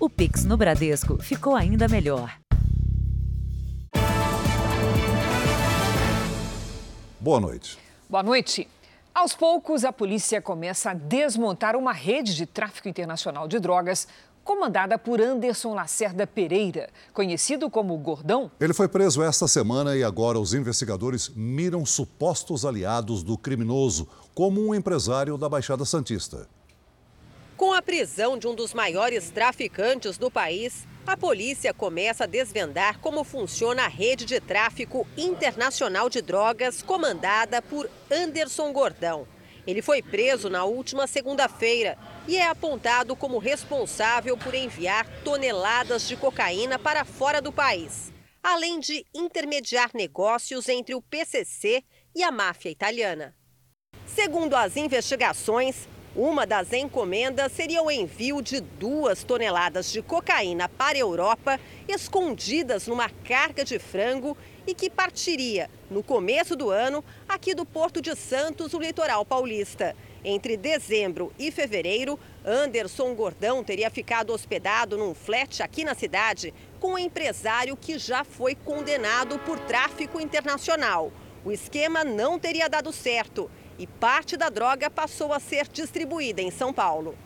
O Pix no Bradesco ficou ainda melhor. Boa noite. Boa noite. Aos poucos, a polícia começa a desmontar uma rede de tráfico internacional de drogas comandada por Anderson Lacerda Pereira, conhecido como Gordão. Ele foi preso esta semana e agora os investigadores miram supostos aliados do criminoso, como um empresário da Baixada Santista. Com a prisão de um dos maiores traficantes do país, a polícia começa a desvendar como funciona a rede de tráfico internacional de drogas comandada por Anderson Gordão. Ele foi preso na última segunda-feira e é apontado como responsável por enviar toneladas de cocaína para fora do país, além de intermediar negócios entre o PCC e a máfia italiana. Segundo as investigações, uma das encomendas seria o envio de duas toneladas de cocaína para a Europa, escondidas numa carga de frango e que partiria no começo do ano aqui do Porto de Santos, o litoral paulista. Entre dezembro e fevereiro, Anderson Gordão teria ficado hospedado num flat aqui na cidade com um empresário que já foi condenado por tráfico internacional. O esquema não teria dado certo e parte da droga passou a ser distribuída em São Paulo.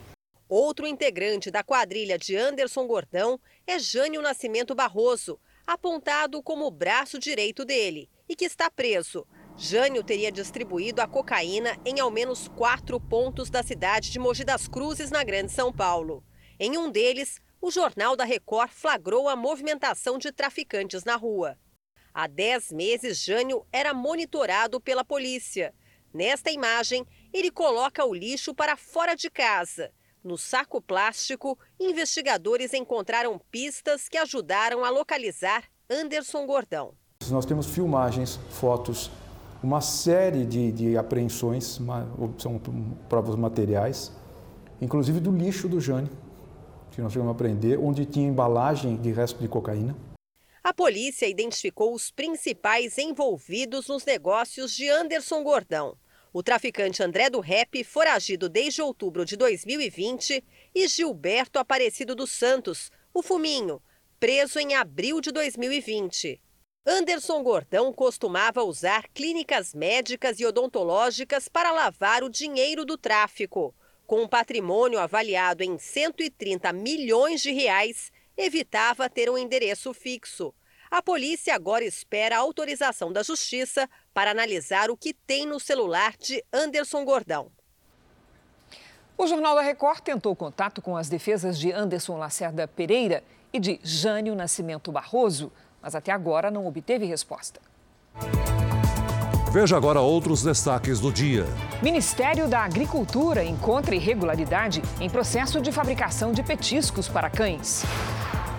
Outro integrante da quadrilha de Anderson Gordão é Jânio Nascimento Barroso, apontado como o braço direito dele e que está preso. Jânio teria distribuído a cocaína em ao menos quatro pontos da cidade de Mogi das Cruzes, na Grande São Paulo. Em um deles, o Jornal da Record flagrou a movimentação de traficantes na rua. Há dez meses, Jânio era monitorado pela polícia. Nesta imagem, ele coloca o lixo para fora de casa. No saco plástico, investigadores encontraram pistas que ajudaram a localizar Anderson Gordão. Nós temos filmagens, fotos, uma série de, de apreensões, são provas materiais, inclusive do lixo do Jânio, que nós chegamos a apreender, onde tinha embalagem de resto de cocaína. A polícia identificou os principais envolvidos nos negócios de Anderson Gordão o traficante André do Rep, foragido desde outubro de 2020, e Gilberto Aparecido dos Santos, o Fuminho, preso em abril de 2020. Anderson Gordão costumava usar clínicas médicas e odontológicas para lavar o dinheiro do tráfico. Com um patrimônio avaliado em 130 milhões de reais, evitava ter um endereço fixo. A polícia agora espera a autorização da Justiça para analisar o que tem no celular de Anderson Gordão. O Jornal da Record tentou contato com as defesas de Anderson Lacerda Pereira e de Jânio Nascimento Barroso, mas até agora não obteve resposta. Veja agora outros destaques do dia. Ministério da Agricultura encontra irregularidade em processo de fabricação de petiscos para cães.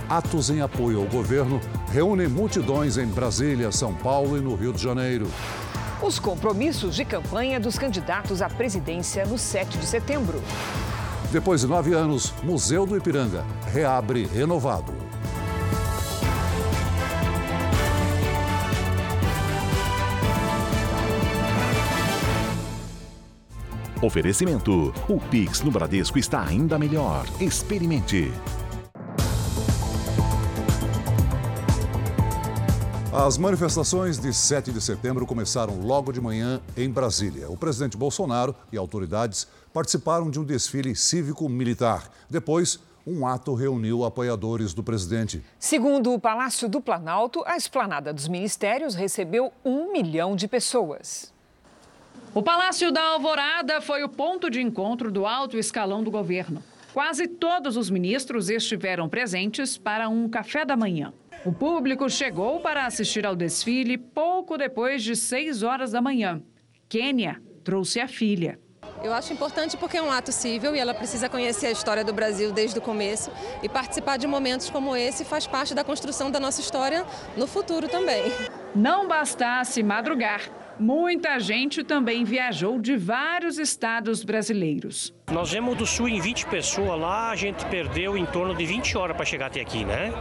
Atos em apoio ao governo reúnem multidões em Brasília, São Paulo e no Rio de Janeiro. Os compromissos de campanha dos candidatos à presidência no 7 de setembro. Depois de nove anos, Museu do Ipiranga reabre renovado. Oferecimento: o Pix no Bradesco está ainda melhor. Experimente. As manifestações de 7 de setembro começaram logo de manhã em Brasília. O presidente Bolsonaro e autoridades participaram de um desfile cívico-militar. Depois, um ato reuniu apoiadores do presidente. Segundo o Palácio do Planalto, a esplanada dos ministérios recebeu um milhão de pessoas. O Palácio da Alvorada foi o ponto de encontro do alto escalão do governo. Quase todos os ministros estiveram presentes para um café da manhã. O público chegou para assistir ao desfile pouco depois de 6 horas da manhã. Kênia trouxe a filha. Eu acho importante porque é um ato civil e ela precisa conhecer a história do Brasil desde o começo e participar de momentos como esse faz parte da construção da nossa história no futuro também. Não bastasse madrugar, muita gente também viajou de vários estados brasileiros. Nós viemos do Sul em 20 pessoas lá, a gente perdeu em torno de 20 horas para chegar até aqui, né?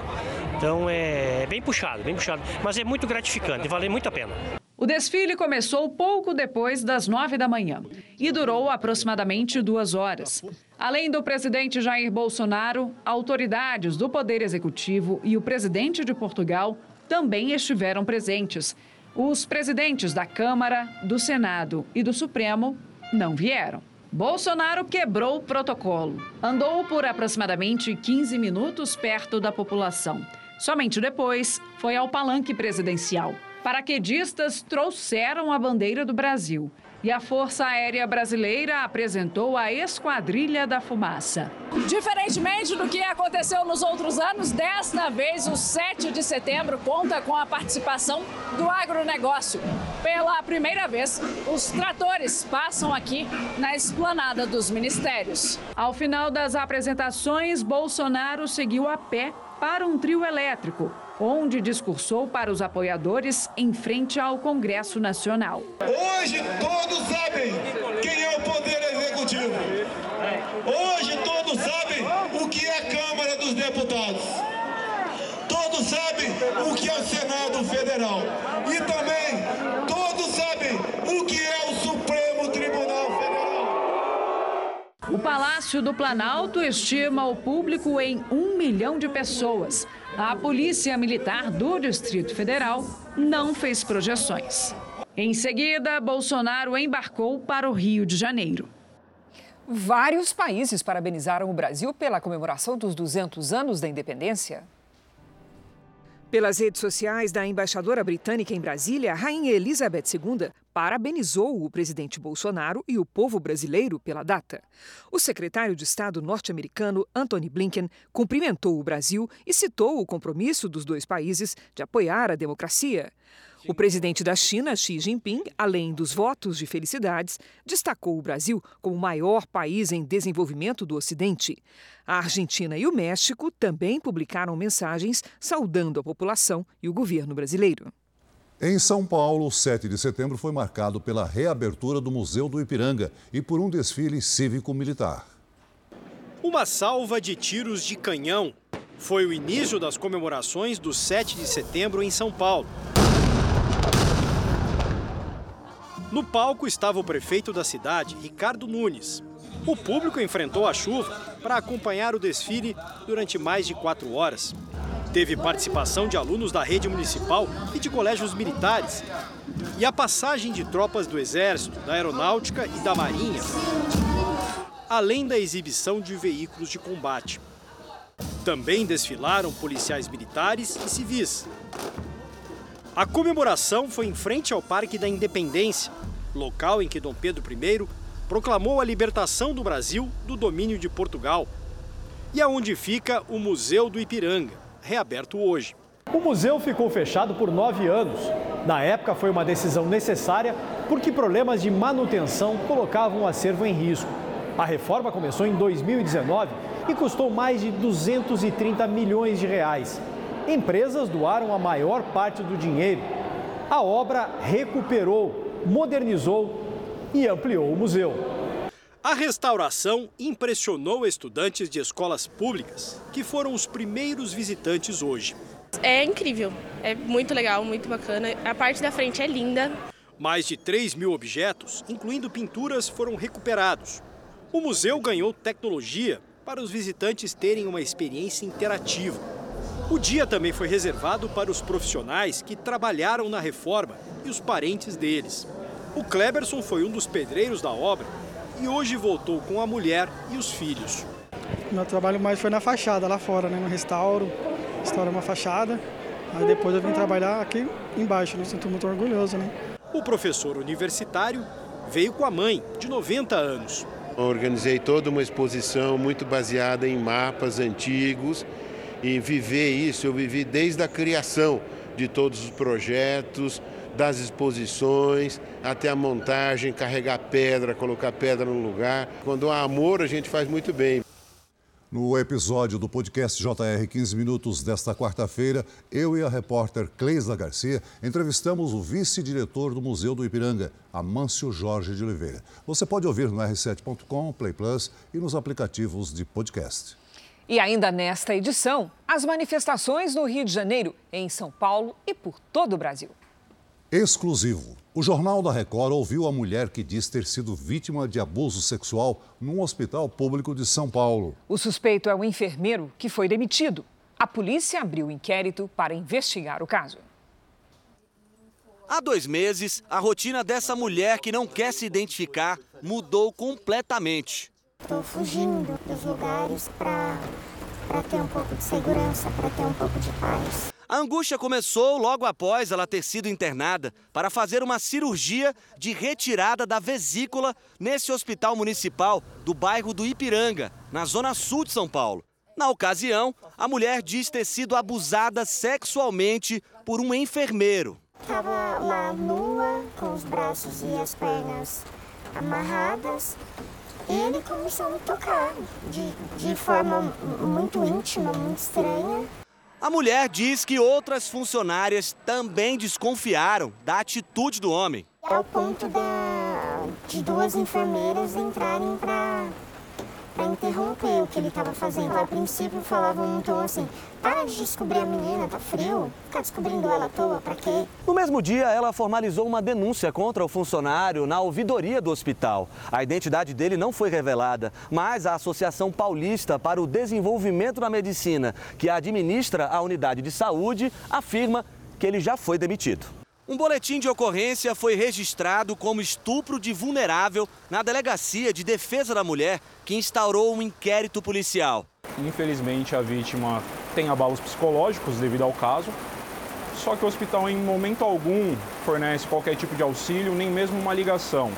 Então é bem puxado, bem puxado, mas é muito gratificante, vale muito a pena. O desfile começou pouco depois das nove da manhã e durou aproximadamente duas horas. Além do presidente Jair Bolsonaro, autoridades do Poder Executivo e o presidente de Portugal também estiveram presentes. Os presidentes da Câmara, do Senado e do Supremo não vieram. Bolsonaro quebrou o protocolo. Andou por aproximadamente 15 minutos perto da população. Somente depois foi ao palanque presidencial. Paraquedistas trouxeram a bandeira do Brasil e a Força Aérea Brasileira apresentou a Esquadrilha da Fumaça. Diferentemente do que aconteceu nos outros anos, desta vez o 7 de setembro conta com a participação do agronegócio. Pela primeira vez, os tratores passam aqui na esplanada dos ministérios. Ao final das apresentações, Bolsonaro seguiu a pé para um trio elétrico onde discursou para os apoiadores em frente ao Congresso Nacional. Hoje todos sabem quem é o Poder Executivo. Hoje todos sabem o que é a Câmara dos Deputados. Todos sabem o que é o Senado Federal. E também Palácio do Planalto estima o público em um milhão de pessoas. A Polícia Militar do Distrito Federal não fez projeções. Em seguida, Bolsonaro embarcou para o Rio de Janeiro. Vários países parabenizaram o Brasil pela comemoração dos 200 anos da independência. Pelas redes sociais da embaixadora britânica em Brasília, Rainha Elizabeth II parabenizou o presidente Bolsonaro e o povo brasileiro pela data. O secretário de Estado norte-americano, Antony Blinken, cumprimentou o Brasil e citou o compromisso dos dois países de apoiar a democracia. O presidente da China, Xi Jinping, além dos votos de felicidades, destacou o Brasil como o maior país em desenvolvimento do Ocidente. A Argentina e o México também publicaram mensagens saudando a população e o governo brasileiro. Em São Paulo, o 7 de setembro foi marcado pela reabertura do Museu do Ipiranga e por um desfile cívico-militar. Uma salva de tiros de canhão foi o início das comemorações do 7 de setembro em São Paulo. No palco estava o prefeito da cidade, Ricardo Nunes. O público enfrentou a chuva para acompanhar o desfile durante mais de quatro horas. Teve participação de alunos da rede municipal e de colégios militares. E a passagem de tropas do Exército, da Aeronáutica e da Marinha. Além da exibição de veículos de combate. Também desfilaram policiais militares e civis. A comemoração foi em frente ao Parque da Independência, local em que Dom Pedro I proclamou a libertação do Brasil do domínio de Portugal. E aonde fica o Museu do Ipiranga, reaberto hoje. O museu ficou fechado por nove anos. Na época, foi uma decisão necessária porque problemas de manutenção colocavam o acervo em risco. A reforma começou em 2019 e custou mais de 230 milhões de reais empresas doaram a maior parte do dinheiro. A obra recuperou, modernizou e ampliou o museu. A restauração impressionou estudantes de escolas públicas, que foram os primeiros visitantes hoje. É incrível, é muito legal, muito bacana. A parte da frente é linda. Mais de 3 mil objetos, incluindo pinturas, foram recuperados. O museu ganhou tecnologia para os visitantes terem uma experiência interativa. O dia também foi reservado para os profissionais que trabalharam na reforma e os parentes deles. O Kleberson foi um dos pedreiros da obra e hoje voltou com a mulher e os filhos. Meu trabalho mais foi na fachada, lá fora, né? no restauro, restaura uma fachada. Aí depois eu vim trabalhar aqui embaixo, me sinto muito orgulhoso. Né? O professor universitário veio com a mãe, de 90 anos. Eu organizei toda uma exposição muito baseada em mapas antigos e viver isso, eu vivi desde a criação de todos os projetos, das exposições, até a montagem, carregar pedra, colocar pedra no lugar. Quando há amor, a gente faz muito bem. No episódio do podcast JR 15 Minutos desta quarta-feira, eu e a repórter Cleisa Garcia entrevistamos o vice-diretor do Museu do Ipiranga, Amâncio Jorge de Oliveira. Você pode ouvir no r7.com, Play Plus e nos aplicativos de podcast. E ainda nesta edição, as manifestações no Rio de Janeiro, em São Paulo e por todo o Brasil. Exclusivo. O Jornal da Record ouviu a mulher que diz ter sido vítima de abuso sexual num hospital público de São Paulo. O suspeito é o enfermeiro que foi demitido. A polícia abriu inquérito para investigar o caso. Há dois meses, a rotina dessa mulher que não quer se identificar mudou completamente. Estou fugindo dos lugares para ter um pouco de segurança, para ter um pouco de paz. A angústia começou logo após ela ter sido internada para fazer uma cirurgia de retirada da vesícula nesse hospital municipal do bairro do Ipiranga, na zona sul de São Paulo. Na ocasião, a mulher diz ter sido abusada sexualmente por um enfermeiro. Estava lá nua, com os braços e as pernas amarradas. E ele começou a me tocar de, de forma muito íntima, muito estranha. A mulher diz que outras funcionárias também desconfiaram da atitude do homem. Ao ponto da, de duas enfermeiras entrarem para para interromper o que ele estava fazendo. A princípio falavam um tom assim: para de descobrir a menina, tá frio, ficar descobrindo ela à toa, para quê? No mesmo dia, ela formalizou uma denúncia contra o funcionário na ouvidoria do hospital. A identidade dele não foi revelada, mas a Associação Paulista para o Desenvolvimento da Medicina, que administra a unidade de saúde, afirma que ele já foi demitido. Um boletim de ocorrência foi registrado como estupro de vulnerável na Delegacia de Defesa da Mulher, que instaurou um inquérito policial. Infelizmente, a vítima tem abalos psicológicos devido ao caso, só que o hospital, em momento algum, fornece qualquer tipo de auxílio, nem mesmo uma ligação.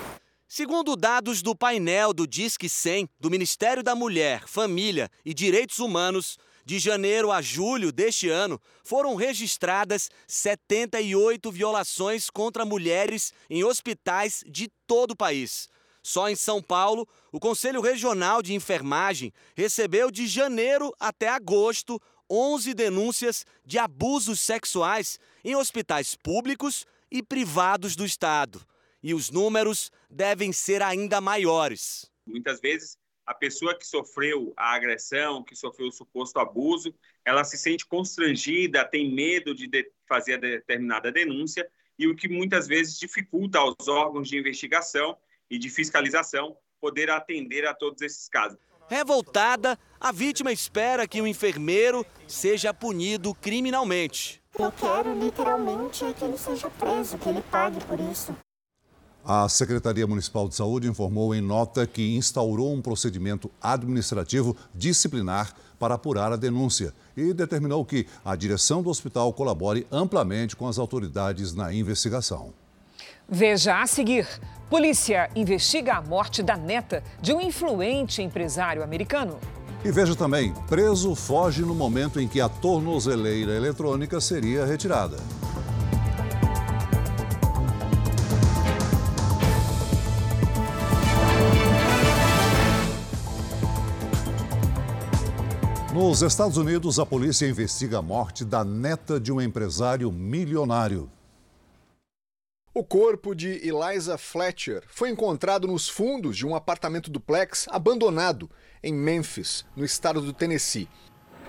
Segundo dados do painel do Disque 100 do Ministério da Mulher, Família e Direitos Humanos, de janeiro a julho deste ano, foram registradas 78 violações contra mulheres em hospitais de todo o país. Só em São Paulo, o Conselho Regional de Enfermagem recebeu de janeiro até agosto 11 denúncias de abusos sexuais em hospitais públicos e privados do Estado. E os números devem ser ainda maiores. Muitas vezes a pessoa que sofreu a agressão, que sofreu o suposto abuso, ela se sente constrangida, tem medo de, fazer a determinada denúncia, e o que muitas vezes dificulta aos órgãos de investigação e de fiscalização poder atender a todos esses casos. Revoltada, a vítima espera que o enfermeiro seja punido criminalmente. Eu quero literalmente que ele seja preso, que ele pague por isso. A Secretaria Municipal de Saúde informou em nota que instaurou um procedimento administrativo disciplinar para apurar a denúncia e determinou que a direção do hospital colabore amplamente com as autoridades na investigação. Veja a seguir: polícia investiga a morte da neta de um influente empresário americano. E veja também: preso foge no momento em que a tornozeleira eletrônica seria retirada. Nos Estados Unidos, a polícia investiga a morte da neta de um empresário milionário. O corpo de Eliza Fletcher foi encontrado nos fundos de um apartamento duplex abandonado em Memphis, no estado do Tennessee.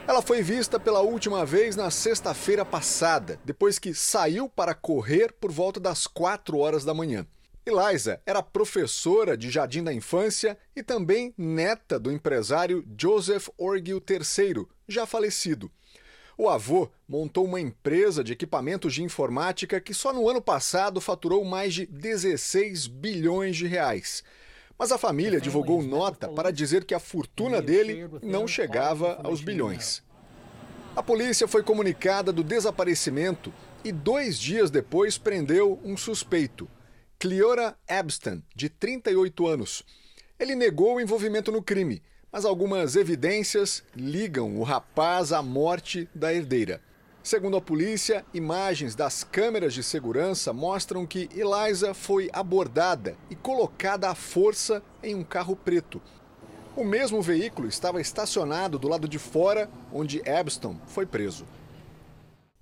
Ela foi vista pela última vez na sexta-feira passada, depois que saiu para correr por volta das 4 horas da manhã. Eliza era professora de jardim da infância e também neta do empresário Joseph Orgil III, já falecido. O avô montou uma empresa de equipamentos de informática que só no ano passado faturou mais de 16 bilhões de reais. Mas a família divulgou nota para dizer que a fortuna dele não chegava aos bilhões. A polícia foi comunicada do desaparecimento e dois dias depois prendeu um suspeito, Cleora Abston, de 38 anos. Ele negou o envolvimento no crime, mas algumas evidências ligam o rapaz à morte da herdeira. Segundo a polícia, imagens das câmeras de segurança mostram que Eliza foi abordada e colocada à força em um carro preto. O mesmo veículo estava estacionado do lado de fora, onde Abston foi preso.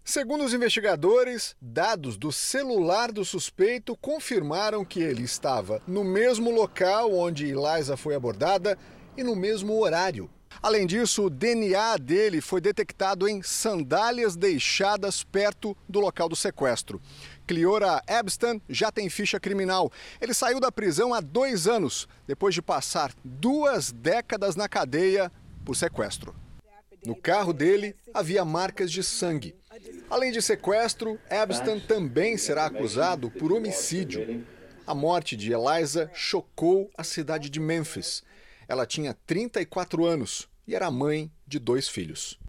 Segundo os investigadores, dados do celular do suspeito confirmaram que ele estava no mesmo local onde Eliza foi abordada e no mesmo horário. Além disso, o DNA dele foi detectado em sandálias deixadas perto do local do sequestro. Cliora Ebstan já tem ficha criminal. Ele saiu da prisão há dois anos, depois de passar duas décadas na cadeia por sequestro. No carro dele havia marcas de sangue. Além de sequestro, Ebstan também será acusado por homicídio. A morte de Eliza chocou a cidade de Memphis. Ela tinha 34 anos e era mãe de dois filhos.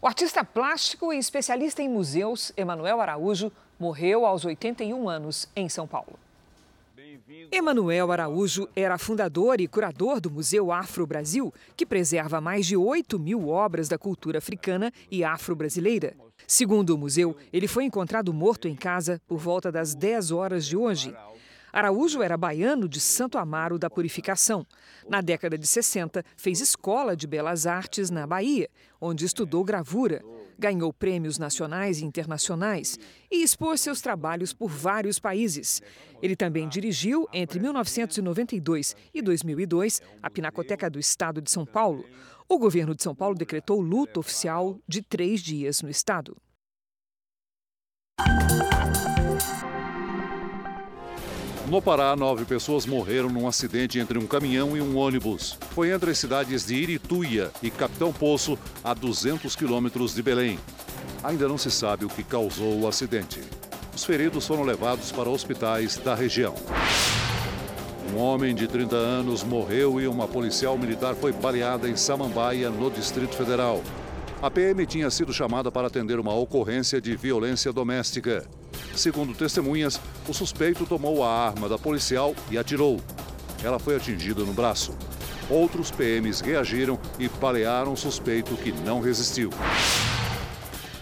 O artista plástico e especialista em museus, Emanuel Araújo, morreu aos 81 anos em São Paulo. Emanuel Araújo era fundador e curador do Museu Afro Brasil, que preserva mais de 8 mil obras da cultura africana e afro-brasileira. Segundo o museu, ele foi encontrado morto em casa por volta das 10 horas de hoje. Araújo era baiano de Santo Amaro da Purificação. Na década de 60, fez escola de belas artes na Bahia, onde estudou gravura ganhou prêmios nacionais e internacionais e expôs seus trabalhos por vários países. Ele também dirigiu, entre 1992 e 2002, a Pinacoteca do Estado de São Paulo. O governo de São Paulo decretou luto oficial de três dias no estado. No Pará, nove pessoas morreram num acidente entre um caminhão e um ônibus. Foi entre as cidades de Irituia e Capitão Poço, a 200 quilômetros de Belém. Ainda não se sabe o que causou o acidente. Os feridos foram levados para hospitais da região. Um homem de 30 anos morreu e uma policial militar foi baleada em Samambaia, no Distrito Federal. A PM tinha sido chamada para atender uma ocorrência de violência doméstica. Segundo testemunhas, o suspeito tomou a arma da policial e atirou. Ela foi atingida no braço. Outros PMs reagiram e balearam o suspeito que não resistiu.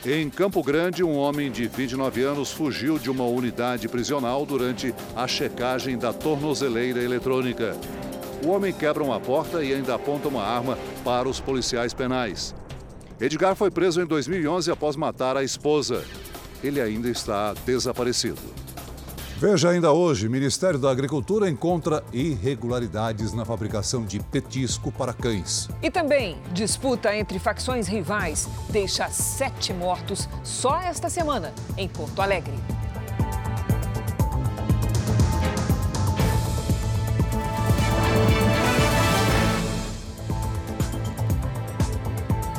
Em Campo Grande, um homem de 29 anos fugiu de uma unidade prisional durante a checagem da tornozeleira eletrônica. O homem quebra uma porta e ainda aponta uma arma para os policiais penais. Edgar foi preso em 2011 após matar a esposa ele ainda está desaparecido. Veja ainda hoje, Ministério da Agricultura encontra irregularidades na fabricação de petisco para cães. E também, disputa entre facções rivais deixa sete mortos só esta semana em Porto Alegre.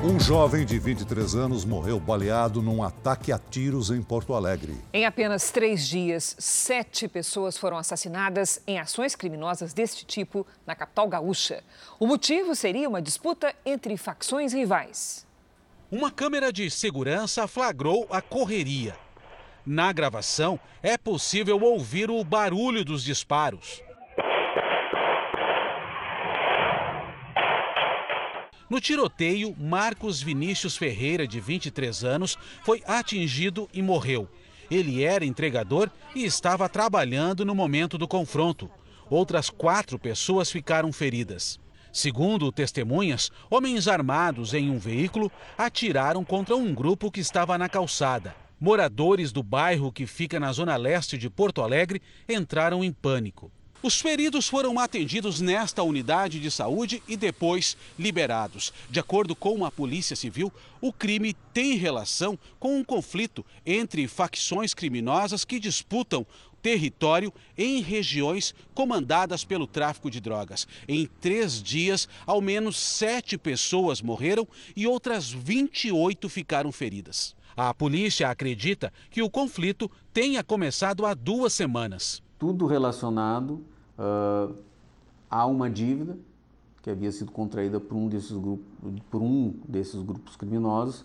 Um jovem de 23 anos morreu baleado num ataque a tiros em Porto Alegre. Em apenas três dias, sete pessoas foram assassinadas em ações criminosas deste tipo na capital gaúcha. O motivo seria uma disputa entre facções rivais. Uma câmera de segurança flagrou a correria. Na gravação, é possível ouvir o barulho dos disparos. No tiroteio, Marcos Vinícius Ferreira, de 23 anos, foi atingido e morreu. Ele era entregador e estava trabalhando no momento do confronto. Outras quatro pessoas ficaram feridas. Segundo testemunhas, homens armados em um veículo atiraram contra um grupo que estava na calçada. Moradores do bairro que fica na zona leste de Porto Alegre entraram em pânico. Os feridos foram atendidos nesta unidade de saúde e depois liberados. De acordo com a Polícia Civil, o crime tem relação com um conflito entre facções criminosas que disputam território em regiões comandadas pelo tráfico de drogas. Em três dias, ao menos sete pessoas morreram e outras 28 ficaram feridas. A polícia acredita que o conflito tenha começado há duas semanas. Tudo relacionado uh, há uma dívida que havia sido contraída por um desses grupos, por um desses grupos criminosos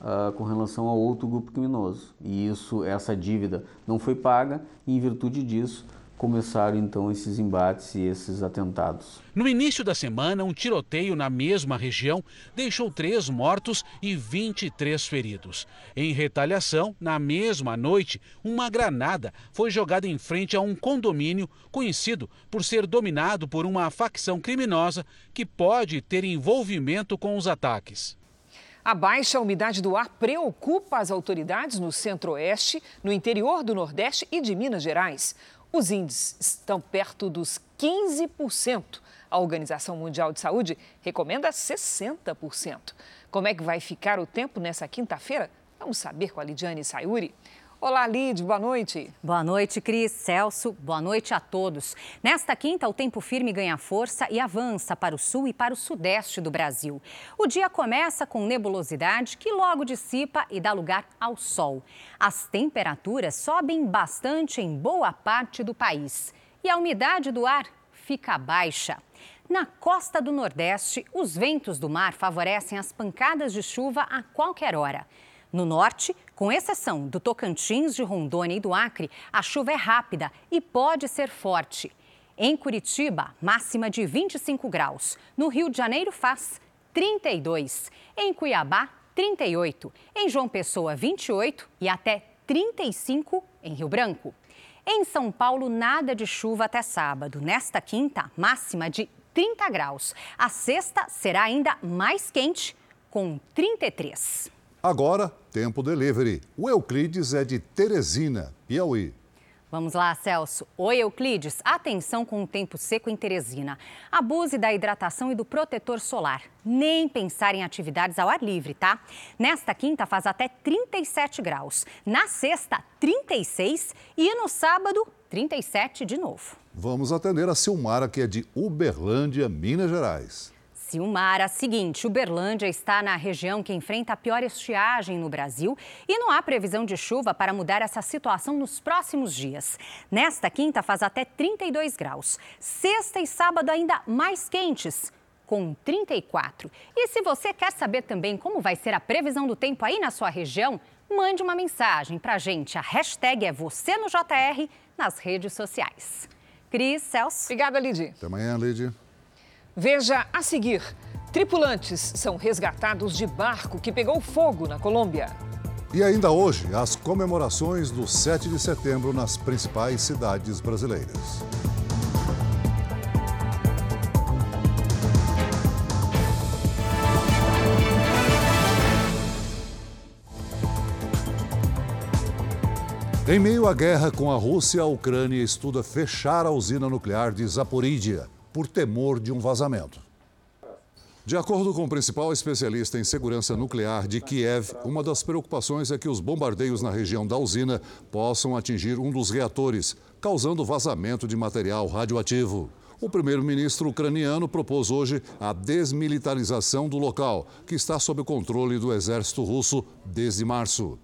uh, com relação a outro grupo criminoso. E isso, essa dívida não foi paga e, em virtude disso, começaram então esses embates e esses atentados. No início da semana, um tiroteio na mesma região deixou três mortos e 23 feridos. Em retaliação, na mesma noite, uma granada foi jogada em frente a um condomínio conhecido por ser dominado por uma facção criminosa que pode ter envolvimento com os ataques. A baixa umidade do ar preocupa as autoridades no centro-oeste, no interior do Nordeste e de Minas Gerais. Os índices estão perto dos 15%. A Organização Mundial de Saúde recomenda 60%. Como é que vai ficar o tempo nessa quinta-feira? Vamos saber com a Lidiane Sayuri. Olá, Lid, boa noite. Boa noite, Cris, Celso, boa noite a todos. Nesta quinta, o tempo firme ganha força e avança para o sul e para o sudeste do Brasil. O dia começa com nebulosidade que logo dissipa e dá lugar ao sol. As temperaturas sobem bastante em boa parte do país e a umidade do ar fica baixa. Na costa do Nordeste, os ventos do mar favorecem as pancadas de chuva a qualquer hora. No norte, com exceção do Tocantins, de Rondônia e do Acre, a chuva é rápida e pode ser forte. Em Curitiba, máxima de 25 graus. No Rio de Janeiro, faz 32. Em Cuiabá, 38. Em João Pessoa, 28 e até 35 em Rio Branco. Em São Paulo, nada de chuva até sábado. Nesta quinta, máxima de 30 graus. A sexta será ainda mais quente, com 33. Agora, tempo delivery. O Euclides é de Teresina, Piauí. Vamos lá, Celso. Oi, Euclides. Atenção com o tempo seco em Teresina. Abuse da hidratação e do protetor solar. Nem pensar em atividades ao ar livre, tá? Nesta quinta faz até 37 graus. Na sexta, 36 e no sábado, 37 de novo. Vamos atender a Silmara, que é de Uberlândia, Minas Gerais. Silmara, seguinte, Uberlândia está na região que enfrenta a pior estiagem no Brasil e não há previsão de chuva para mudar essa situação nos próximos dias. Nesta quinta faz até 32 graus. Sexta e sábado ainda mais quentes, com 34. E se você quer saber também como vai ser a previsão do tempo aí na sua região, mande uma mensagem para a gente. A hashtag é você no JR nas redes sociais. Cris, Celso. Obrigada, Lidy. Até amanhã, Lidy. Veja a seguir: tripulantes são resgatados de barco que pegou fogo na Colômbia. E ainda hoje, as comemorações do 7 de setembro nas principais cidades brasileiras. Em meio à guerra com a Rússia, a Ucrânia estuda fechar a usina nuclear de Zaporídia por temor de um vazamento. De acordo com o principal especialista em segurança nuclear de Kiev, uma das preocupações é que os bombardeios na região da usina possam atingir um dos reatores, causando vazamento de material radioativo. O primeiro-ministro ucraniano propôs hoje a desmilitarização do local, que está sob controle do exército russo desde março.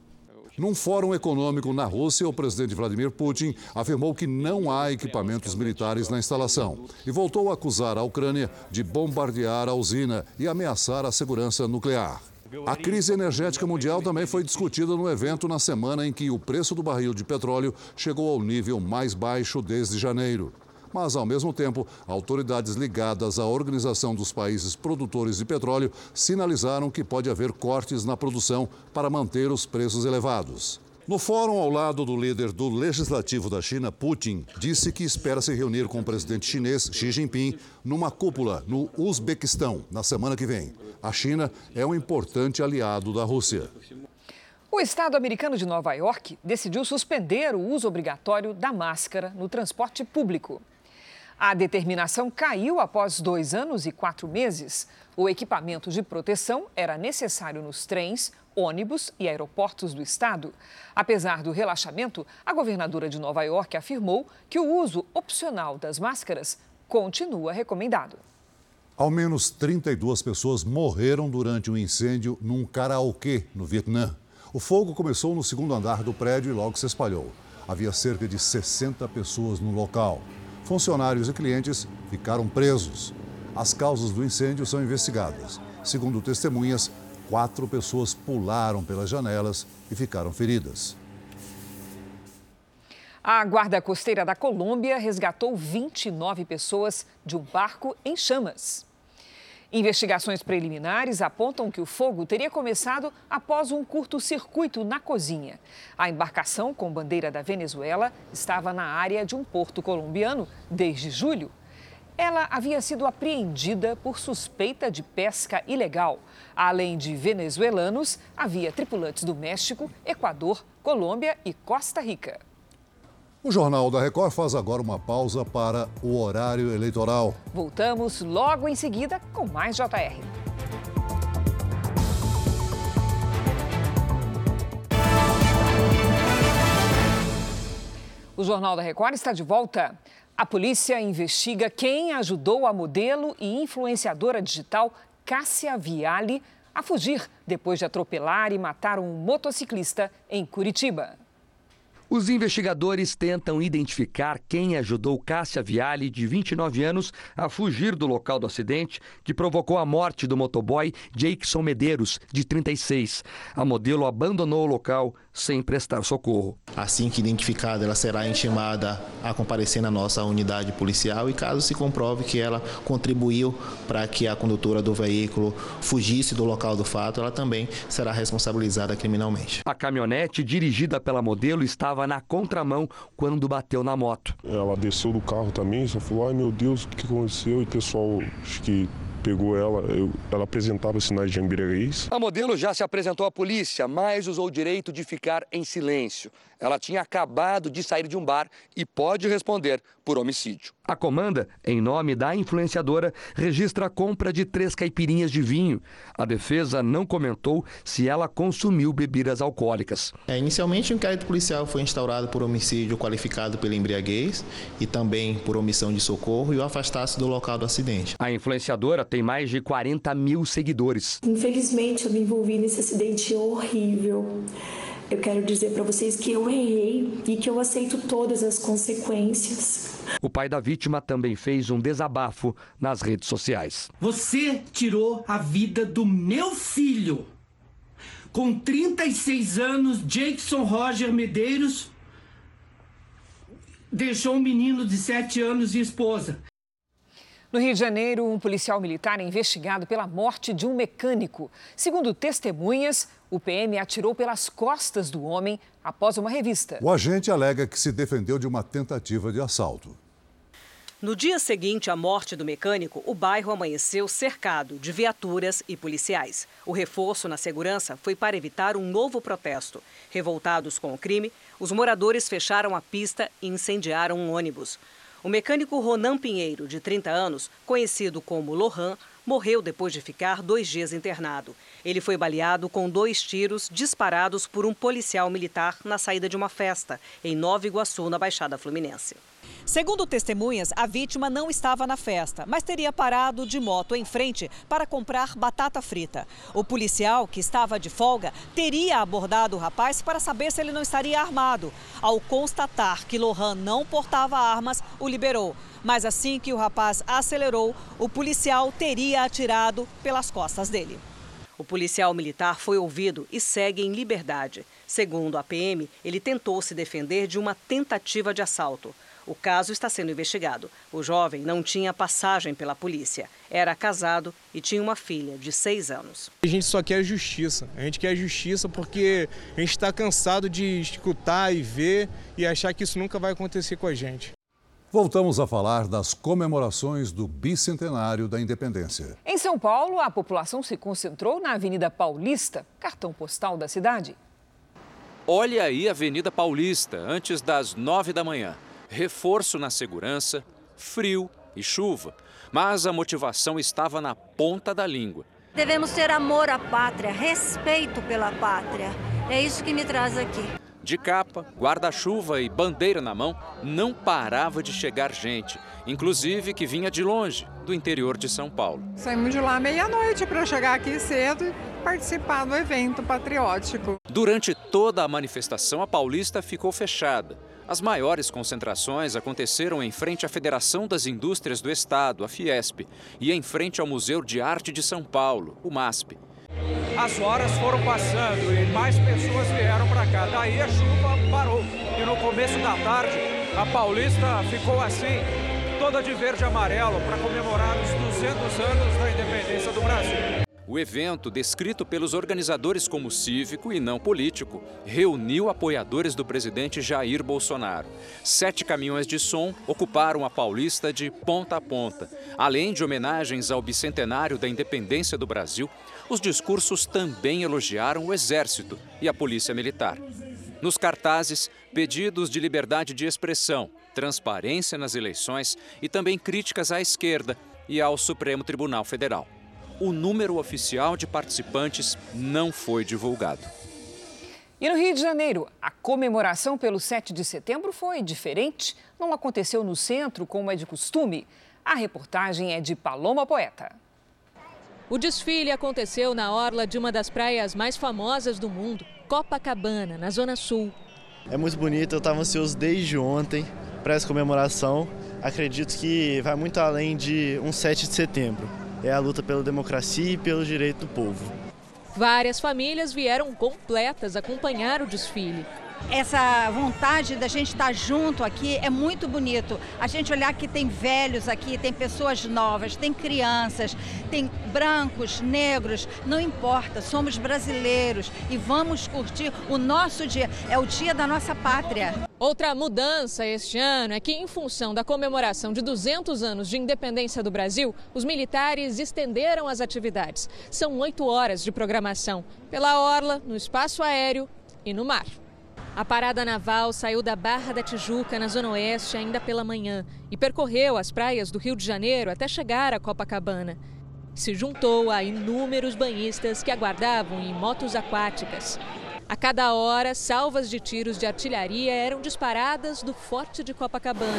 Num fórum econômico na Rússia, o presidente Vladimir Putin afirmou que não há equipamentos militares na instalação e voltou a acusar a Ucrânia de bombardear a usina e ameaçar a segurança nuclear. A crise energética mundial também foi discutida no evento na semana em que o preço do barril de petróleo chegou ao nível mais baixo desde janeiro mas, ao mesmo tempo, autoridades ligadas à Organização dos Países Produtores de Petróleo sinalizaram que pode haver cortes na produção para manter os preços elevados. No fórum ao lado do líder do legislativo da China, Putin, disse que espera se reunir com o presidente chinês Xi Jinping numa cúpula no Uzbequistão na semana que vem. A China é um importante aliado da Rússia. O estado americano de Nova York decidiu suspender o uso obrigatório da máscara no transporte público. A determinação caiu após dois anos e quatro meses. O equipamento de proteção era necessário nos trens, ônibus e aeroportos do estado. Apesar do relaxamento, a governadora de Nova York afirmou que o uso opcional das máscaras continua recomendado. Ao menos 32 pessoas morreram durante um incêndio num karaokê no Vietnã. O fogo começou no segundo andar do prédio e logo se espalhou. Havia cerca de 60 pessoas no local. Funcionários e clientes ficaram presos. As causas do incêndio são investigadas. Segundo testemunhas, quatro pessoas pularam pelas janelas e ficaram feridas. A Guarda Costeira da Colômbia resgatou 29 pessoas de um barco em chamas. Investigações preliminares apontam que o fogo teria começado após um curto-circuito na cozinha. A embarcação com bandeira da Venezuela estava na área de um porto colombiano desde julho. Ela havia sido apreendida por suspeita de pesca ilegal. Além de venezuelanos, havia tripulantes do México, Equador, Colômbia e Costa Rica. O Jornal da Record faz agora uma pausa para o horário eleitoral. Voltamos logo em seguida com mais JR. O Jornal da Record está de volta. A polícia investiga quem ajudou a modelo e influenciadora digital Cássia Viale a fugir depois de atropelar e matar um motociclista em Curitiba. Os investigadores tentam identificar quem ajudou Cássia Viale, de 29 anos, a fugir do local do acidente que provocou a morte do motoboy Jackson Medeiros, de 36. A modelo abandonou o local sem prestar socorro. Assim que identificada, ela será intimada a comparecer na nossa unidade policial e caso se comprove que ela contribuiu para que a condutora do veículo fugisse do local do fato, ela também será responsabilizada criminalmente. A caminhonete dirigida pela modelo estava na contramão quando bateu na moto. Ela desceu do carro também, só falou: ai meu Deus, o que aconteceu? E o pessoal, acho que pegou ela, eu, ela apresentava sinais de embriaguez. A modelo já se apresentou à polícia, mas usou o direito de ficar em silêncio. Ela tinha acabado de sair de um bar e pode responder por homicídio. A comanda, em nome da influenciadora, registra a compra de três caipirinhas de vinho. A defesa não comentou se ela consumiu bebidas alcoólicas. É, inicialmente, o inquérito policial foi instaurado por homicídio qualificado pela embriaguez e também por omissão de socorro e o afastasse do local do acidente. A influenciadora tem mais de 40 mil seguidores. Infelizmente, eu me envolvi nesse acidente horrível. Eu quero dizer para vocês que eu errei e que eu aceito todas as consequências. O pai da vítima também fez um desabafo nas redes sociais. Você tirou a vida do meu filho. Com 36 anos, Jackson Roger Medeiros deixou um menino de 7 anos e esposa. No Rio de Janeiro, um policial militar é investigado pela morte de um mecânico. Segundo testemunhas, o PM atirou pelas costas do homem após uma revista. O agente alega que se defendeu de uma tentativa de assalto. No dia seguinte à morte do mecânico, o bairro amanheceu cercado de viaturas e policiais. O reforço na segurança foi para evitar um novo protesto. Revoltados com o crime, os moradores fecharam a pista e incendiaram um ônibus. O mecânico Ronan Pinheiro, de 30 anos, conhecido como Lohan, morreu depois de ficar dois dias internado. Ele foi baleado com dois tiros disparados por um policial militar na saída de uma festa, em Nova Iguaçu, na Baixada Fluminense. Segundo testemunhas, a vítima não estava na festa, mas teria parado de moto em frente para comprar batata frita. O policial, que estava de folga, teria abordado o rapaz para saber se ele não estaria armado. Ao constatar que Lohan não portava armas, o liberou. Mas assim que o rapaz acelerou, o policial teria atirado pelas costas dele. O policial militar foi ouvido e segue em liberdade. Segundo a PM, ele tentou se defender de uma tentativa de assalto. O caso está sendo investigado. O jovem não tinha passagem pela polícia. Era casado e tinha uma filha de seis anos. A gente só quer justiça. A gente quer justiça porque a gente está cansado de escutar e ver e achar que isso nunca vai acontecer com a gente. Voltamos a falar das comemorações do bicentenário da independência. Em São Paulo, a população se concentrou na Avenida Paulista, cartão postal da cidade. Olha aí a Avenida Paulista, antes das nove da manhã. Reforço na segurança, frio e chuva. Mas a motivação estava na ponta da língua. Devemos ter amor à pátria, respeito pela pátria. É isso que me traz aqui. De capa, guarda-chuva e bandeira na mão, não parava de chegar gente, inclusive que vinha de longe, do interior de São Paulo. Saímos de lá meia-noite para chegar aqui cedo e participar do evento patriótico. Durante toda a manifestação, a Paulista ficou fechada. As maiores concentrações aconteceram em frente à Federação das Indústrias do Estado, a Fiesp, e em frente ao Museu de Arte de São Paulo, o MASP. As horas foram passando e mais pessoas vieram para cá. Daí a chuva parou. E no começo da tarde, a Paulista ficou assim, toda de verde e amarelo, para comemorar os 200 anos da independência do Brasil. O evento, descrito pelos organizadores como cívico e não político, reuniu apoiadores do presidente Jair Bolsonaro. Sete caminhões de som ocuparam a Paulista de ponta a ponta. Além de homenagens ao bicentenário da independência do Brasil, os discursos também elogiaram o Exército e a Polícia Militar. Nos cartazes, pedidos de liberdade de expressão, transparência nas eleições e também críticas à esquerda e ao Supremo Tribunal Federal. O número oficial de participantes não foi divulgado. E no Rio de Janeiro, a comemoração pelo 7 de setembro foi diferente. Não aconteceu no centro, como é de costume. A reportagem é de Paloma Poeta. O desfile aconteceu na orla de uma das praias mais famosas do mundo, Copacabana, na Zona Sul. É muito bonito, eu estava ansioso desde ontem para essa comemoração. Acredito que vai muito além de um 7 de setembro. É a luta pela democracia e pelo direito do povo. Várias famílias vieram completas acompanhar o desfile essa vontade da gente estar junto aqui é muito bonito. A gente olhar que tem velhos aqui, tem pessoas novas, tem crianças, tem brancos, negros, não importa, somos brasileiros e vamos curtir o nosso dia. É o dia da nossa pátria. Outra mudança este ano é que, em função da comemoração de 200 anos de independência do Brasil, os militares estenderam as atividades. São oito horas de programação pela orla, no espaço aéreo e no mar. A parada naval saiu da Barra da Tijuca, na Zona Oeste, ainda pela manhã e percorreu as praias do Rio de Janeiro até chegar a Copacabana. Se juntou a inúmeros banhistas que aguardavam em motos aquáticas. A cada hora, salvas de tiros de artilharia eram disparadas do Forte de Copacabana.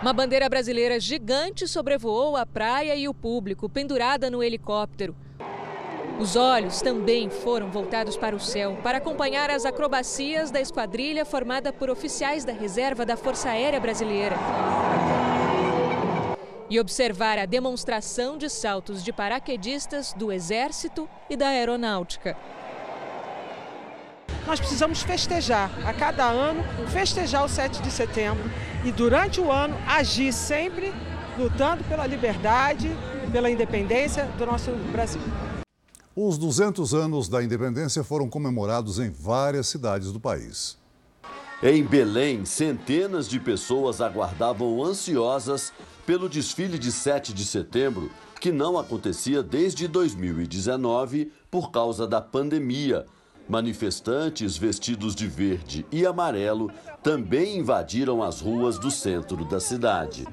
Uma bandeira brasileira gigante sobrevoou a praia e o público, pendurada no helicóptero. Os olhos também foram voltados para o céu para acompanhar as acrobacias da esquadrilha formada por oficiais da reserva da Força Aérea Brasileira. E observar a demonstração de saltos de paraquedistas do Exército e da Aeronáutica. Nós precisamos festejar a cada ano, festejar o 7 de setembro e durante o ano agir sempre lutando pela liberdade pela independência do nosso Brasil. Os 200 anos da independência foram comemorados em várias cidades do país. Em Belém, centenas de pessoas aguardavam ansiosas pelo desfile de 7 de setembro, que não acontecia desde 2019 por causa da pandemia. Manifestantes vestidos de verde e amarelo também invadiram as ruas do centro da cidade.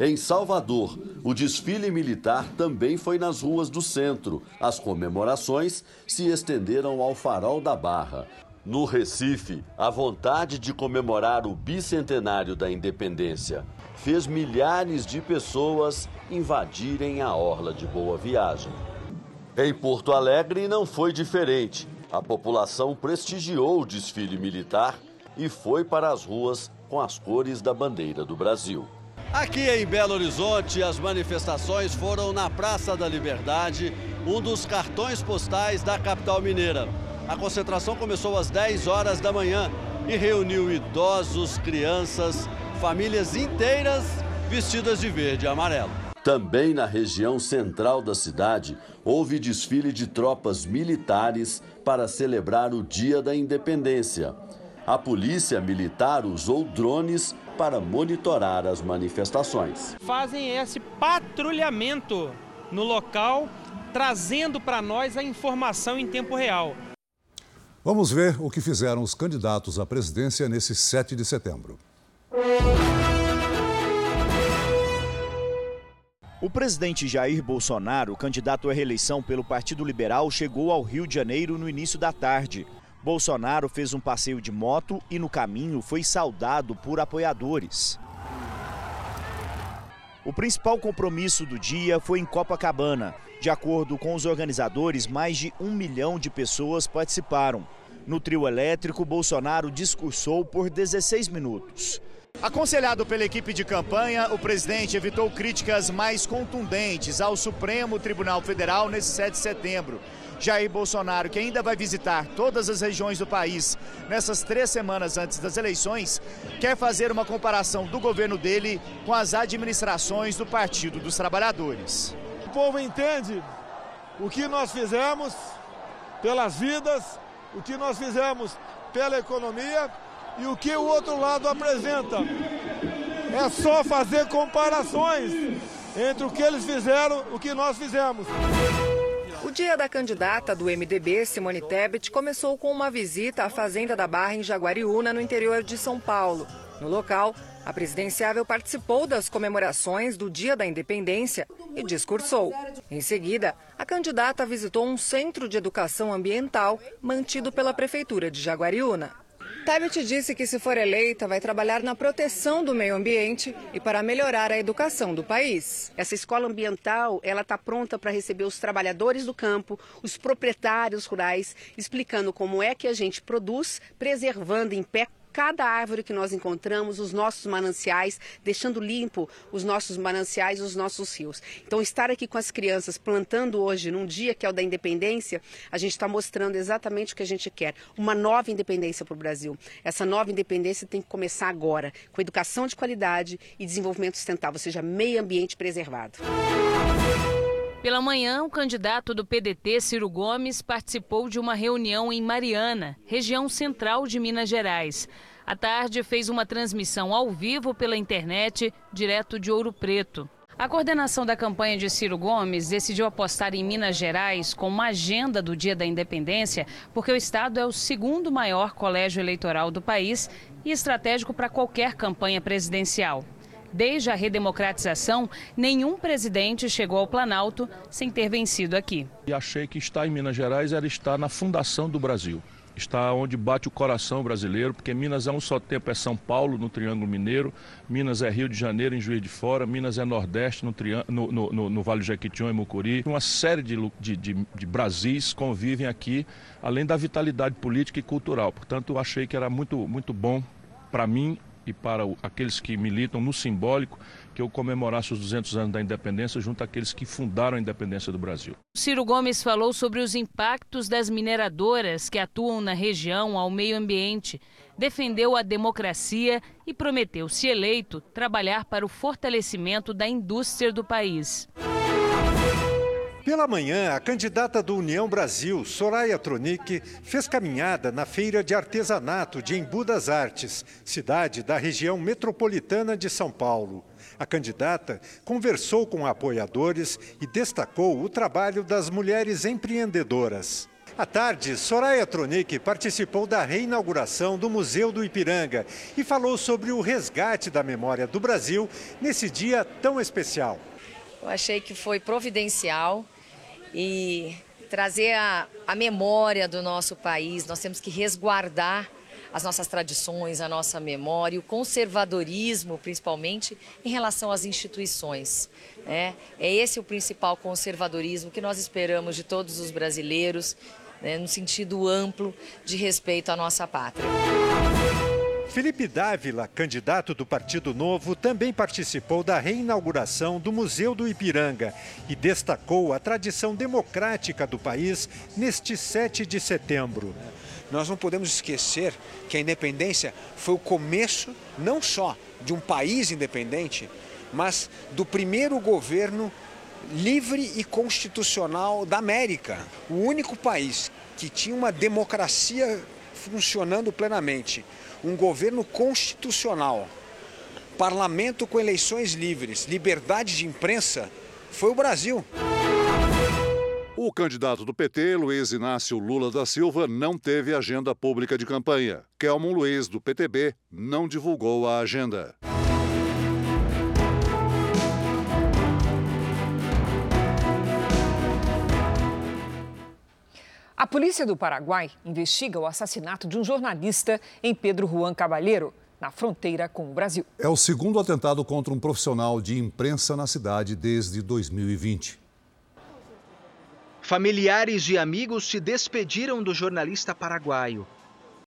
Em Salvador, o desfile militar também foi nas ruas do centro. As comemorações se estenderam ao Farol da Barra. No Recife, a vontade de comemorar o bicentenário da independência fez milhares de pessoas invadirem a orla de Boa Viagem. Em Porto Alegre não foi diferente. A população prestigiou o desfile militar e foi para as ruas com as cores da bandeira do Brasil. Aqui em Belo Horizonte, as manifestações foram na Praça da Liberdade, um dos cartões postais da capital mineira. A concentração começou às 10 horas da manhã e reuniu idosos, crianças, famílias inteiras vestidas de verde e amarelo. Também na região central da cidade, houve desfile de tropas militares para celebrar o Dia da Independência. A polícia militar usou drones para monitorar as manifestações. Fazem esse patrulhamento no local, trazendo para nós a informação em tempo real. Vamos ver o que fizeram os candidatos à presidência nesse 7 de setembro. O presidente Jair Bolsonaro, candidato à reeleição pelo Partido Liberal, chegou ao Rio de Janeiro no início da tarde. Bolsonaro fez um passeio de moto e no caminho foi saudado por apoiadores. O principal compromisso do dia foi em Copacabana. De acordo com os organizadores, mais de um milhão de pessoas participaram. No trio elétrico, Bolsonaro discursou por 16 minutos. Aconselhado pela equipe de campanha, o presidente evitou críticas mais contundentes ao Supremo Tribunal Federal nesse 7 de setembro. Jair Bolsonaro, que ainda vai visitar todas as regiões do país nessas três semanas antes das eleições, quer fazer uma comparação do governo dele com as administrações do Partido dos Trabalhadores. O povo entende o que nós fizemos pelas vidas, o que nós fizemos pela economia e o que o outro lado apresenta. É só fazer comparações entre o que eles fizeram e o que nós fizemos. O dia da candidata do MDB, Simone Tebet, começou com uma visita à Fazenda da Barra em Jaguariúna, no interior de São Paulo. No local, a presidenciável participou das comemorações do Dia da Independência e discursou. Em seguida, a candidata visitou um centro de educação ambiental mantido pela Prefeitura de Jaguariúna. Tebet disse que, se for eleita, vai trabalhar na proteção do meio ambiente e para melhorar a educação do país. Essa escola ambiental, ela está pronta para receber os trabalhadores do campo, os proprietários rurais, explicando como é que a gente produz, preservando em pé cada árvore que nós encontramos, os nossos mananciais, deixando limpo os nossos mananciais, os nossos rios. Então, estar aqui com as crianças plantando hoje, num dia que é o da independência, a gente está mostrando exatamente o que a gente quer: uma nova independência para o Brasil. Essa nova independência tem que começar agora, com educação de qualidade e desenvolvimento sustentável, ou seja, meio ambiente preservado. Pela manhã, o candidato do PDT, Ciro Gomes, participou de uma reunião em Mariana, região central de Minas Gerais. À tarde, fez uma transmissão ao vivo pela internet, direto de Ouro Preto. A coordenação da campanha de Ciro Gomes decidiu apostar em Minas Gerais como agenda do Dia da Independência, porque o estado é o segundo maior colégio eleitoral do país e estratégico para qualquer campanha presidencial. Desde a redemocratização, nenhum presidente chegou ao Planalto sem ter vencido aqui. E achei que estar em Minas Gerais era estar na fundação do Brasil. Está onde bate o coração brasileiro, porque Minas é um só tempo, é São Paulo no Triângulo Mineiro, Minas é Rio de Janeiro em Juiz de Fora, Minas é Nordeste no, no, no, no, Vale do Jequitinhonha e Mucuri. Uma série de, de, de, de Brasis convivem aqui, além da vitalidade política e cultural. Portanto, achei que era muito, muito bom para mim e para aqueles que militam no simbólico que eu comemorasse os 200 anos da independência junto àqueles que fundaram a independência do Brasil. Ciro Gomes falou sobre os impactos das mineradoras que atuam na região ao meio ambiente, defendeu a democracia e prometeu, se eleito, trabalhar para o fortalecimento da indústria do país. Pela manhã, a candidata do União Brasil, Soraya Tronic, fez caminhada na Feira de Artesanato de Embu das Artes, cidade da região metropolitana de São Paulo. A candidata conversou com apoiadores e destacou o trabalho das mulheres empreendedoras. À tarde, Soraya Tronic participou da reinauguração do Museu do Ipiranga e falou sobre o resgate da memória do Brasil nesse dia tão especial. Eu achei que foi providencial e trazer a, a memória do nosso país. Nós temos que resguardar as nossas tradições, a nossa memória, o conservadorismo, principalmente, em relação às instituições. Né? É esse o principal conservadorismo que nós esperamos de todos os brasileiros, né? no sentido amplo de respeito à nossa pátria. Felipe Dávila, candidato do Partido Novo, também participou da reinauguração do Museu do Ipiranga e destacou a tradição democrática do país neste 7 de setembro. Nós não podemos esquecer que a independência foi o começo não só de um país independente, mas do primeiro governo livre e constitucional da América. O único país que tinha uma democracia funcionando plenamente um governo constitucional, parlamento com eleições livres, liberdade de imprensa, foi o Brasil. O candidato do PT, Luiz Inácio Lula da Silva, não teve agenda pública de campanha. Kelmon Luiz, do PTB, não divulgou a agenda. A polícia do Paraguai investiga o assassinato de um jornalista em Pedro Juan Cabalheiro, na fronteira com o Brasil. É o segundo atentado contra um profissional de imprensa na cidade desde 2020. Familiares e amigos se despediram do jornalista paraguaio.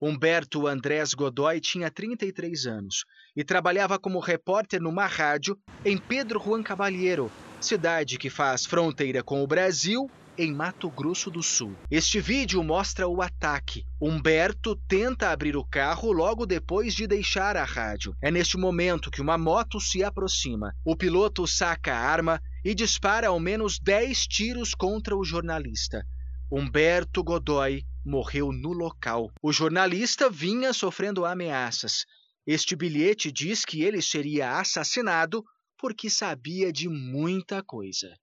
Humberto Andrés Godoy tinha 33 anos e trabalhava como repórter numa rádio em Pedro Juan Cabalheiro, cidade que faz fronteira com o Brasil em Mato Grosso do Sul. Este vídeo mostra o ataque. Humberto tenta abrir o carro logo depois de deixar a rádio. É neste momento que uma moto se aproxima. O piloto saca a arma e dispara ao menos 10 tiros contra o jornalista. Humberto Godoy morreu no local. O jornalista vinha sofrendo ameaças. Este bilhete diz que ele seria assassinado porque sabia de muita coisa.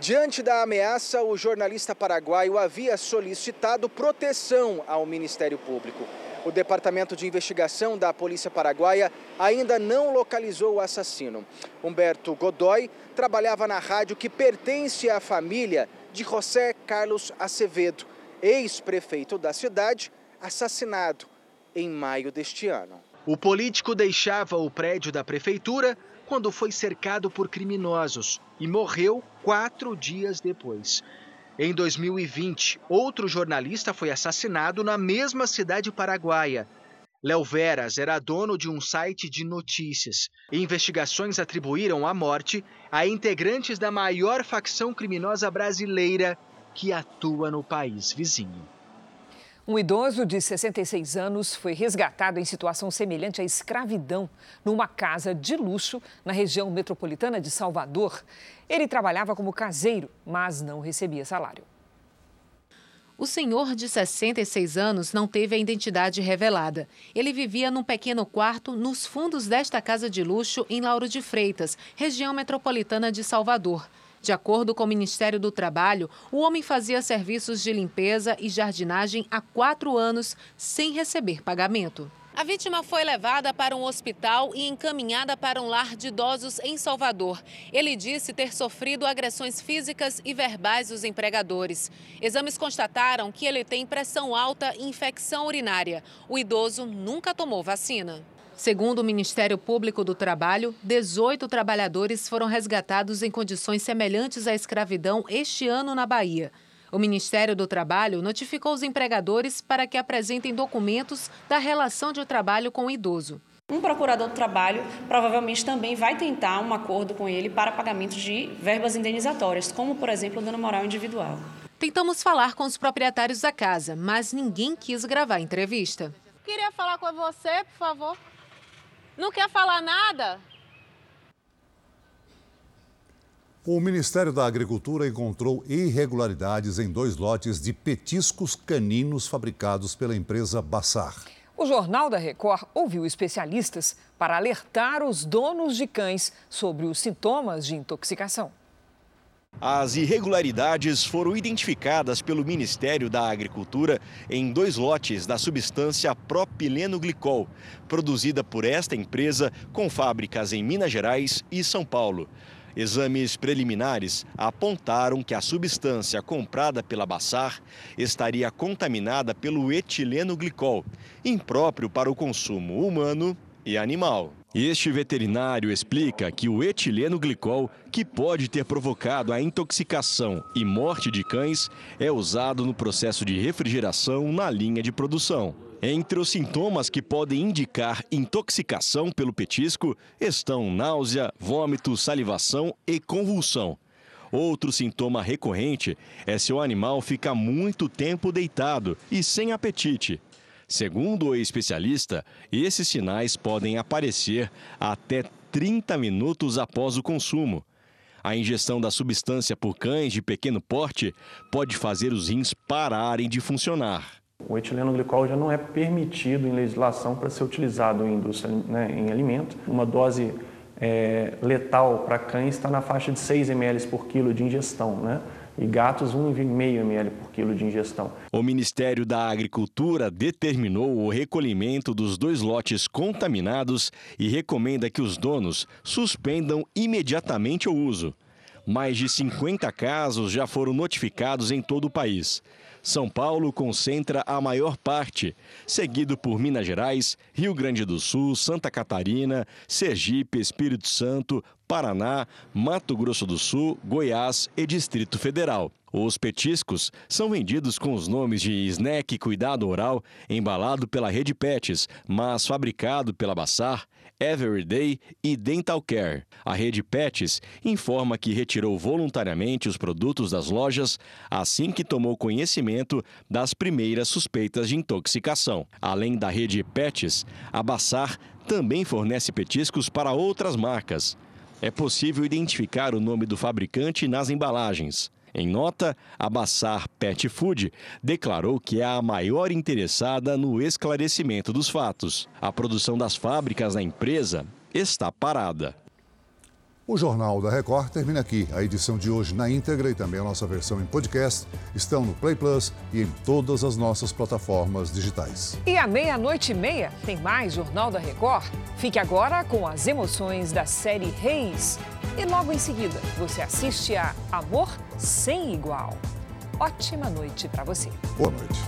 Diante da ameaça, o jornalista paraguaio havia solicitado proteção ao Ministério Público. O Departamento de Investigação da Polícia Paraguaia ainda não localizou o assassino. Humberto Godoy trabalhava na rádio que pertence à família de José Carlos Acevedo, ex-prefeito da cidade, assassinado em maio deste ano. O político deixava o prédio da prefeitura quando foi cercado por criminosos e morreu quatro dias depois. Em 2020, outro jornalista foi assassinado na mesma cidade paraguaia. Léo Veras era dono de um site de notícias. Investigações atribuíram a morte a integrantes da maior facção criminosa brasileira que atua no país vizinho. Um idoso de 66 anos foi resgatado em situação semelhante à escravidão numa casa de luxo na região metropolitana de Salvador. Ele trabalhava como caseiro, mas não recebia salário. O senhor de 66 anos não teve a identidade revelada. Ele vivia num pequeno quarto nos fundos desta casa de luxo em Lauro de Freitas, região metropolitana de Salvador. De acordo com o Ministério do Trabalho, o homem fazia serviços de limpeza e jardinagem há quatro anos sem receber pagamento. A vítima foi levada para um hospital e encaminhada para um lar de idosos em Salvador. Ele disse ter sofrido agressões físicas e verbais dos empregadores. Exames constataram que ele tem pressão alta e infecção urinária. O idoso nunca tomou vacina. Segundo o Ministério Público do Trabalho, 18 trabalhadores foram resgatados em condições semelhantes à escravidão este ano na Bahia. O Ministério do Trabalho notificou os empregadores para que apresentem documentos da relação de trabalho com o idoso. Um procurador do trabalho provavelmente também vai tentar um acordo com ele para pagamento de verbas indenizatórias, como, por exemplo, o dano moral individual. Tentamos falar com os proprietários da casa, mas ninguém quis gravar a entrevista. Queria falar com você, por favor. Não quer falar nada? O Ministério da Agricultura encontrou irregularidades em dois lotes de petiscos caninos fabricados pela empresa Bassar. O Jornal da Record ouviu especialistas para alertar os donos de cães sobre os sintomas de intoxicação. As irregularidades foram identificadas pelo Ministério da Agricultura em dois lotes da substância propilenoglicol, produzida por esta empresa com fábricas em Minas Gerais e São Paulo. Exames preliminares apontaram que a substância comprada pela Bassar estaria contaminada pelo etilenoglicol, impróprio para o consumo humano e animal. Este veterinário explica que o etileno glicol, que pode ter provocado a intoxicação e morte de cães, é usado no processo de refrigeração na linha de produção. Entre os sintomas que podem indicar intoxicação pelo petisco estão náusea, vômito, salivação e convulsão. Outro sintoma recorrente é se o animal fica muito tempo deitado e sem apetite. Segundo o especialista, esses sinais podem aparecer até 30 minutos após o consumo. A ingestão da substância por cães de pequeno porte pode fazer os rins pararem de funcionar. O etileno glicol já não é permitido em legislação para ser utilizado em né, em alimento. Uma dose é, letal para cães está na faixa de 6 ml por quilo de ingestão. Né? E gatos 1,5 ml por quilo de ingestão. O Ministério da Agricultura determinou o recolhimento dos dois lotes contaminados e recomenda que os donos suspendam imediatamente o uso. Mais de 50 casos já foram notificados em todo o país. São Paulo concentra a maior parte, seguido por Minas Gerais, Rio Grande do Sul, Santa Catarina, Sergipe, Espírito Santo, Paraná, Mato Grosso do Sul, Goiás e Distrito Federal. Os petiscos são vendidos com os nomes de Snack Cuidado Oral, embalado pela Rede Pets, mas fabricado pela Bassar, Everyday e Dental Care. A Rede Pets informa que retirou voluntariamente os produtos das lojas assim que tomou conhecimento das primeiras suspeitas de intoxicação. Além da Rede Pets, a Bassar também fornece petiscos para outras marcas é possível identificar o nome do fabricante nas embalagens. Em nota, a Bassar Pet Food declarou que é a maior interessada no esclarecimento dos fatos. A produção das fábricas na empresa está parada. O Jornal da Record termina aqui. A edição de hoje na íntegra e também a nossa versão em podcast estão no Play Plus e em todas as nossas plataformas digitais. E à meia-noite e meia tem mais Jornal da Record. Fique agora com as emoções da série Reis. E logo em seguida você assiste a Amor Sem Igual. Ótima noite para você. Boa noite.